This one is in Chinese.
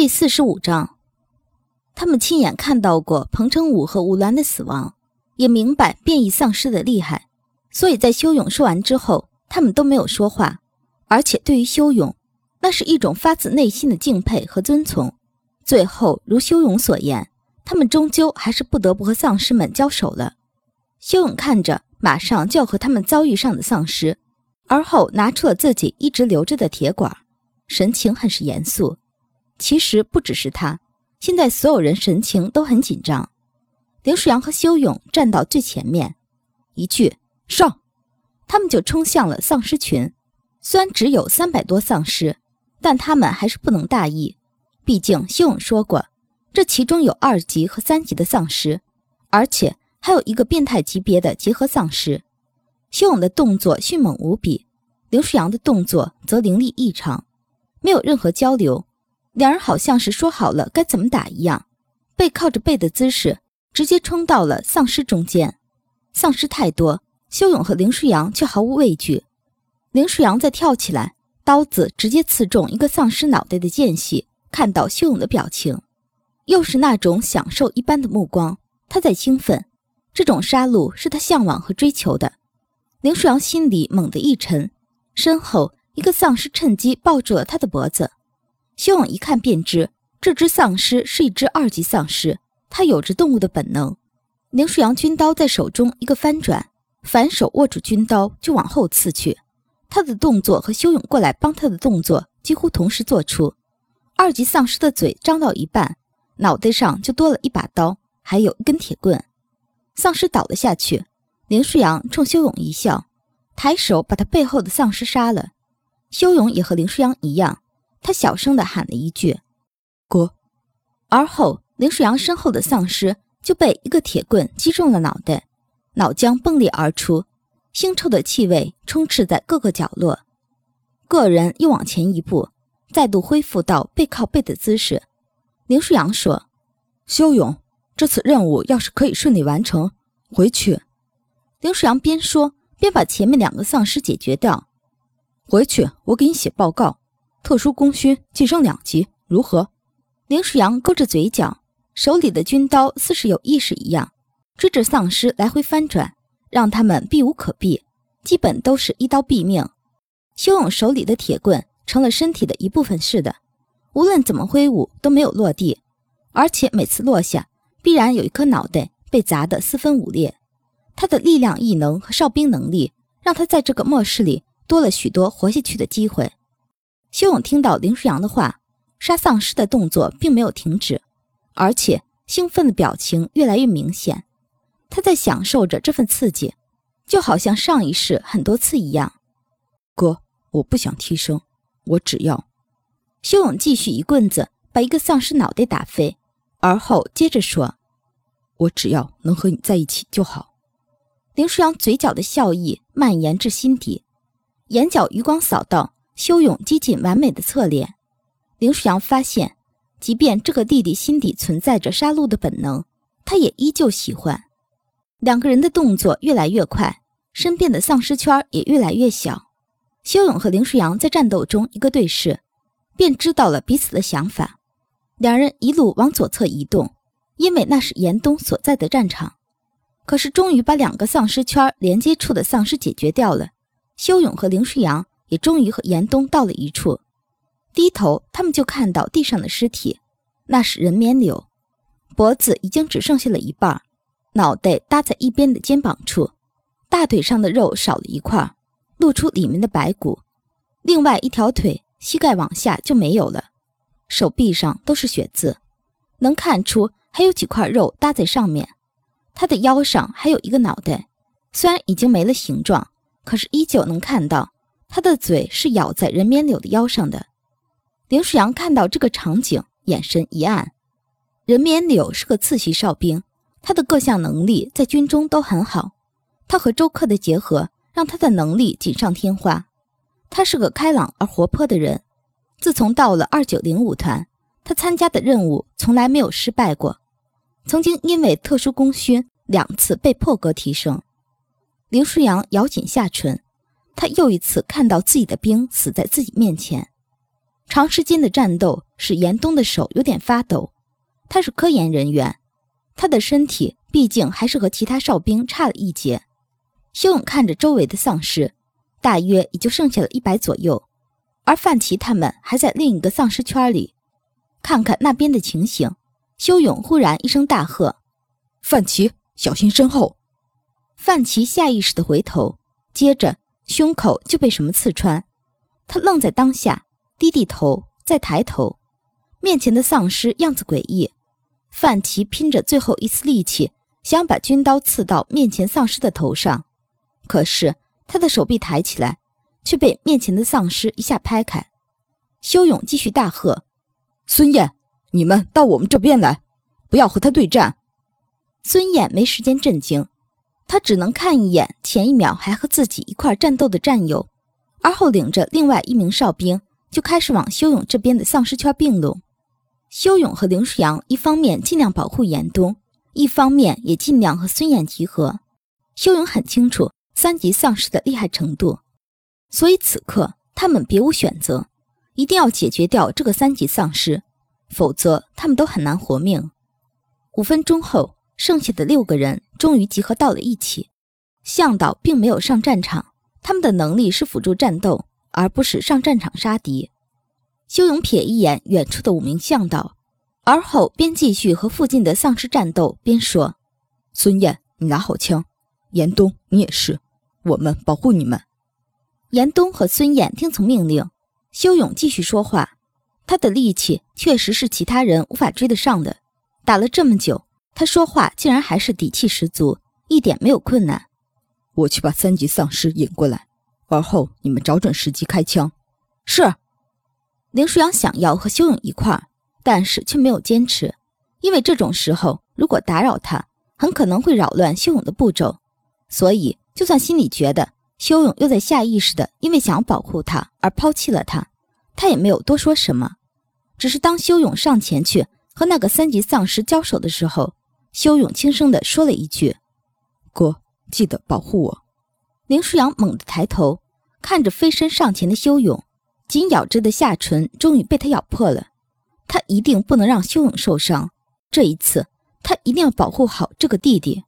第四十五章，他们亲眼看到过彭成武和吴兰的死亡，也明白变异丧尸的厉害，所以在修勇说完之后，他们都没有说话。而且对于修勇，那是一种发自内心的敬佩和尊崇。最后，如修勇所言，他们终究还是不得不和丧尸们交手了。修勇看着马上就要和他们遭遇上的丧尸，而后拿出了自己一直留着的铁管，神情很是严肃。其实不只是他，现在所有人神情都很紧张。林舒扬和修勇站到最前面，一句“上”，他们就冲向了丧尸群。虽然只有三百多丧尸，但他们还是不能大意。毕竟修勇说过，这其中有二级和三级的丧尸，而且还有一个变态级别的结合丧尸。修勇的动作迅猛无比，林舒扬的动作则凌厉异常，没有任何交流。两人好像是说好了该怎么打一样，背靠着背的姿势，直接冲到了丧尸中间。丧尸太多，修勇和林舒扬却毫无畏惧。林舒扬再跳起来，刀子直接刺中一个丧尸脑袋的间隙，看到修勇的表情，又是那种享受一般的目光。他在兴奋，这种杀戮是他向往和追求的。林舒扬心里猛地一沉，身后一个丧尸趁机抱住了他的脖子。修勇一看便知，这只丧尸是一只二级丧尸，它有着动物的本能。林舒扬军刀在手中一个翻转，反手握住军刀就往后刺去。他的动作和修勇过来帮他的动作几乎同时做出。二级丧尸的嘴张到一半，脑袋上就多了一把刀，还有一根铁棍。丧尸倒了下去，林舒扬冲修勇一笑，抬手把他背后的丧尸杀了。修勇也和林舒扬一样。他小声地喊了一句：“哥。”而后林舒阳身后的丧尸就被一个铁棍击中了脑袋，脑浆迸裂而出，腥臭的气味充斥在各个角落。个人又往前一步，再度恢复到背靠背的姿势。林舒阳说：“修勇，这次任务要是可以顺利完成，回去。”林舒阳边说边把前面两个丧尸解决掉。回去，我给你写报告。特殊功勋晋升两级，如何？林舒阳勾着嘴角，手里的军刀似是有意识一样，追着丧尸来回翻转，让他们避无可避，基本都是一刀毙命。修勇手里的铁棍成了身体的一部分似的，无论怎么挥舞都没有落地，而且每次落下，必然有一颗脑袋被砸得四分五裂。他的力量异能和哨兵能力，让他在这个末世里多了许多活下去的机会。修勇听到林舒扬的话，杀丧尸的动作并没有停止，而且兴奋的表情越来越明显。他在享受着这份刺激，就好像上一世很多次一样。哥，我不想替身，我只要……修勇继续一棍子把一个丧尸脑袋打飞，而后接着说：“我只要能和你在一起就好。”林舒扬嘴角的笑意蔓延至心底，眼角余光扫到。修勇接近完美的侧脸，林舒扬发现，即便这个弟弟心底存在着杀戮的本能，他也依旧喜欢。两个人的动作越来越快，身边的丧尸圈也越来越小。修勇和林舒扬在战斗中一个对视，便知道了彼此的想法。两人一路往左侧移动，因为那是严冬所在的战场。可是，终于把两个丧尸圈连接处的丧尸解决掉了。修勇和林舒扬。也终于和严冬到了一处，低头，他们就看到地上的尸体，那是人面柳，脖子已经只剩下了一半，脑袋搭在一边的肩膀处，大腿上的肉少了一块，露出里面的白骨，另外一条腿膝盖往下就没有了，手臂上都是血渍，能看出还有几块肉搭在上面，他的腰上还有一个脑袋，虽然已经没了形状，可是依旧能看到。他的嘴是咬在人面柳的腰上的。林舒扬看到这个场景，眼神一暗。人面柳是个次席哨兵，他的各项能力在军中都很好。他和周克的结合，让他的能力锦上添花。他是个开朗而活泼的人。自从到了二九零五团，他参加的任务从来没有失败过。曾经因为特殊功勋两次被破格提升。林舒扬咬紧下唇。他又一次看到自己的兵死在自己面前，长时间的战斗使严冬的手有点发抖。他是科研人员，他的身体毕竟还是和其他哨兵差了一截。修勇看着周围的丧尸，大约也就剩下了一百左右，而范奇他们还在另一个丧尸圈里。看看那边的情形，修勇忽然一声大喝：“范奇，小心身后！”范奇下意识的回头，接着胸口就被什么刺穿。他愣在当下，低低头，再抬头，面前的丧尸样子诡异。范奇拼着最后一丝力气，想把军刀刺到面前丧尸的头上，可是他的手臂抬起来，却被面前的丧尸一下拍开。修勇继续大喝：“孙燕，你们到我们这边来，不要和他对战！”孙燕没时间震惊，他只能看一眼前一秒还和自己一块战斗的战友，而后领着另外一名哨兵就开始往修勇这边的丧尸圈并拢。修勇和林舒扬一方面尽量保护严冬，一方面也尽量和孙燕集合。修勇很清楚三级丧尸的厉害程度，所以此刻他们别无选择，一定要解决掉这个三级丧尸，否则他们都很难活命。五分钟后，剩下的六个人终于集合到了一起。向导并没有上战场，他们的能力是辅助战斗，而不是上战场杀敌。修勇瞥一眼远处的五名向导，而后边继续和附近的丧尸战斗，边说：“孙燕，你拿好枪；严冬，你也是，我们保护你们。”严冬和孙燕听从命令。修勇继续说话，他的力气确实是其他人无法追得上的。打了这么久，他说话竟然还是底气十足，一点没有困难。我去把三级丧尸引过来，而后你们找准时机开枪。是。林舒扬想要和修勇一块儿，但是却没有坚持，因为这种时候如果打扰他，很可能会扰乱修勇的步骤。所以，就算心里觉得修勇又在下意识的因为想要保护他而抛弃了他，他也没有多说什么。只是当修勇上前去和那个三级丧尸交手的时候，修勇轻声地说了一句：“哥，记得保护我。”林舒扬猛地抬头，看着飞身上前的修勇。紧咬着的下唇终于被他咬破了，他一定不能让修勇受伤。这一次，他一定要保护好这个弟弟。